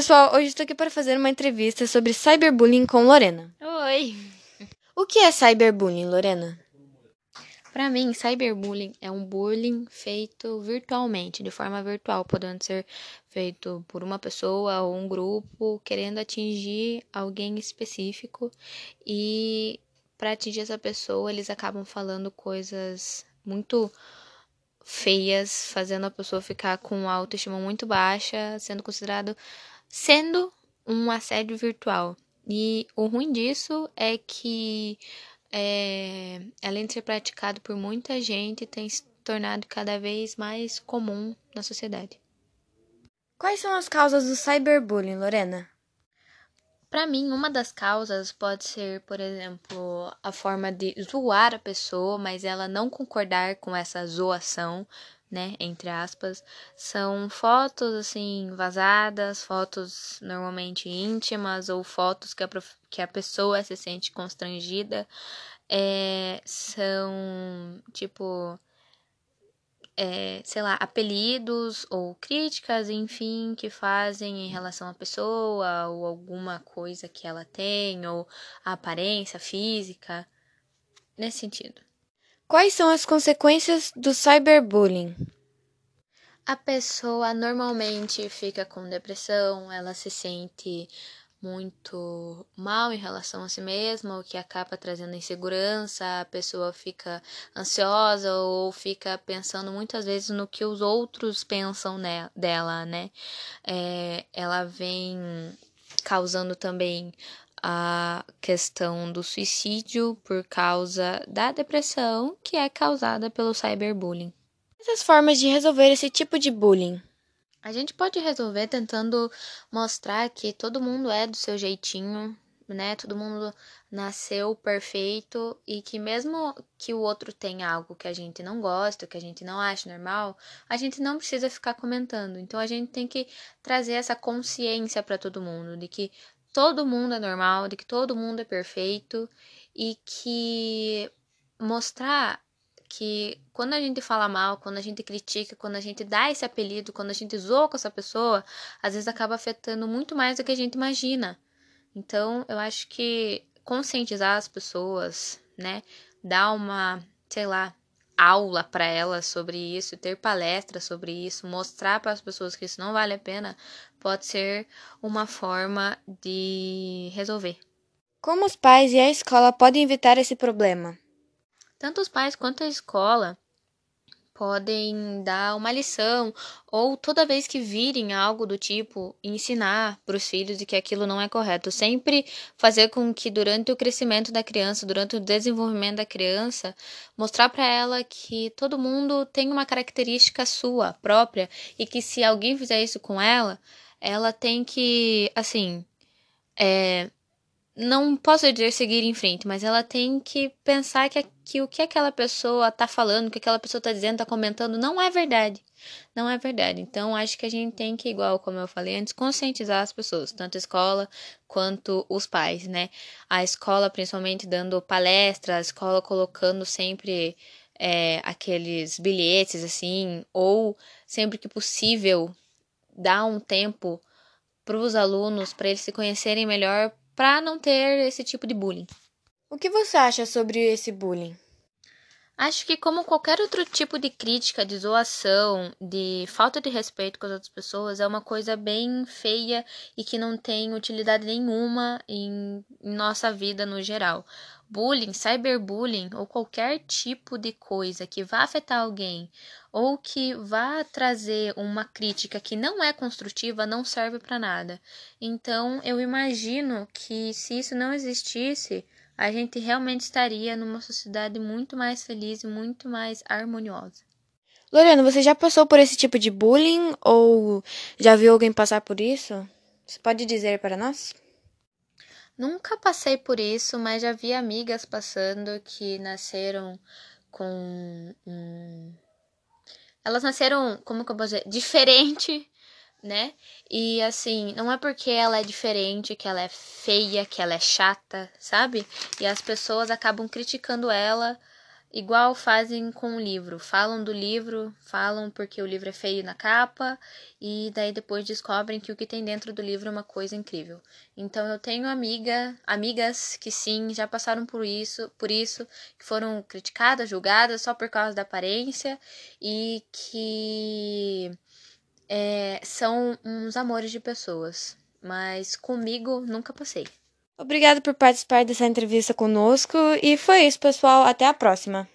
pessoal, hoje estou aqui para fazer uma entrevista sobre cyberbullying com Lorena. Oi! O que é cyberbullying, Lorena? Para mim, cyberbullying é um bullying feito virtualmente, de forma virtual, podendo ser feito por uma pessoa ou um grupo querendo atingir alguém específico e para atingir essa pessoa, eles acabam falando coisas muito feias, fazendo a pessoa ficar com autoestima muito baixa, sendo considerado sendo um assédio virtual. E o ruim disso é que, é, além de ser praticado por muita gente, tem se tornado cada vez mais comum na sociedade. Quais são as causas do cyberbullying, Lorena? Para mim, uma das causas pode ser, por exemplo, a forma de zoar a pessoa, mas ela não concordar com essa zoação, né, entre aspas, são fotos assim vazadas, fotos normalmente íntimas ou fotos que a, que a pessoa se sente constrangida, é, são tipo é, sei lá, apelidos ou críticas, enfim, que fazem em relação à pessoa ou alguma coisa que ela tem, ou a aparência física, nesse sentido. Quais são as consequências do cyberbullying? A pessoa normalmente fica com depressão, ela se sente muito mal em relação a si mesma, o que acaba trazendo insegurança, a pessoa fica ansiosa ou fica pensando muitas vezes no que os outros pensam né, dela, né? É, ela vem causando também a questão do suicídio por causa da depressão que é causada pelo cyberbullying. Essas formas de resolver esse tipo de bullying a gente pode resolver tentando mostrar que todo mundo é do seu jeitinho, né? Todo mundo nasceu perfeito e que mesmo que o outro tenha algo que a gente não gosta, que a gente não acha normal, a gente não precisa ficar comentando. Então a gente tem que trazer essa consciência para todo mundo de que todo mundo é normal, de que todo mundo é perfeito e que mostrar que quando a gente fala mal, quando a gente critica, quando a gente dá esse apelido, quando a gente zoa com essa pessoa, às vezes acaba afetando muito mais do que a gente imagina. Então, eu acho que conscientizar as pessoas, né, dar uma, sei lá, aula para elas sobre isso, ter palestras sobre isso, mostrar para as pessoas que isso não vale a pena, pode ser uma forma de resolver. Como os pais e a escola podem evitar esse problema? Tanto os pais quanto a escola podem dar uma lição ou toda vez que virem algo do tipo ensinar para os filhos de que aquilo não é correto, sempre fazer com que durante o crescimento da criança, durante o desenvolvimento da criança, mostrar para ela que todo mundo tem uma característica sua própria e que se alguém fizer isso com ela, ela tem que assim é, não posso dizer seguir em frente, mas ela tem que pensar que, que o que aquela pessoa tá falando, o que aquela pessoa tá dizendo, tá comentando, não é verdade. Não é verdade. Então, acho que a gente tem que, igual como eu falei antes, conscientizar as pessoas, tanto a escola quanto os pais, né? A escola, principalmente, dando palestras, a escola colocando sempre é, aqueles bilhetes, assim, ou sempre que possível, dar um tempo para os alunos, para eles se conhecerem melhor, para não ter esse tipo de bullying. O que você acha sobre esse bullying? Acho que, como qualquer outro tipo de crítica, de zoação, de falta de respeito com as outras pessoas, é uma coisa bem feia e que não tem utilidade nenhuma em, nossa vida no geral. Bullying, cyberbullying ou qualquer tipo de coisa que vá afetar alguém ou que vá trazer uma crítica que não é construtiva não serve para nada. Então, eu imagino que se isso não existisse, a gente realmente estaria numa sociedade muito mais feliz e muito mais harmoniosa. Lorena, você já passou por esse tipo de bullying ou já viu alguém passar por isso? Você pode dizer para nós? Nunca passei por isso, mas já vi amigas passando que nasceram com um... Elas nasceram, como que eu posso dizer, diferente né? E assim, não é porque ela é diferente, que ela é feia, que ela é chata, sabe? E as pessoas acabam criticando ela igual fazem com o livro. Falam do livro, falam porque o livro é feio na capa e daí depois descobrem que o que tem dentro do livro é uma coisa incrível. Então eu tenho amiga, amigas que sim, já passaram por isso, por isso, que foram criticadas, julgadas só por causa da aparência e que é, são uns amores de pessoas. Mas comigo nunca passei. Obrigado por participar dessa entrevista conosco e foi isso, pessoal. Até a próxima.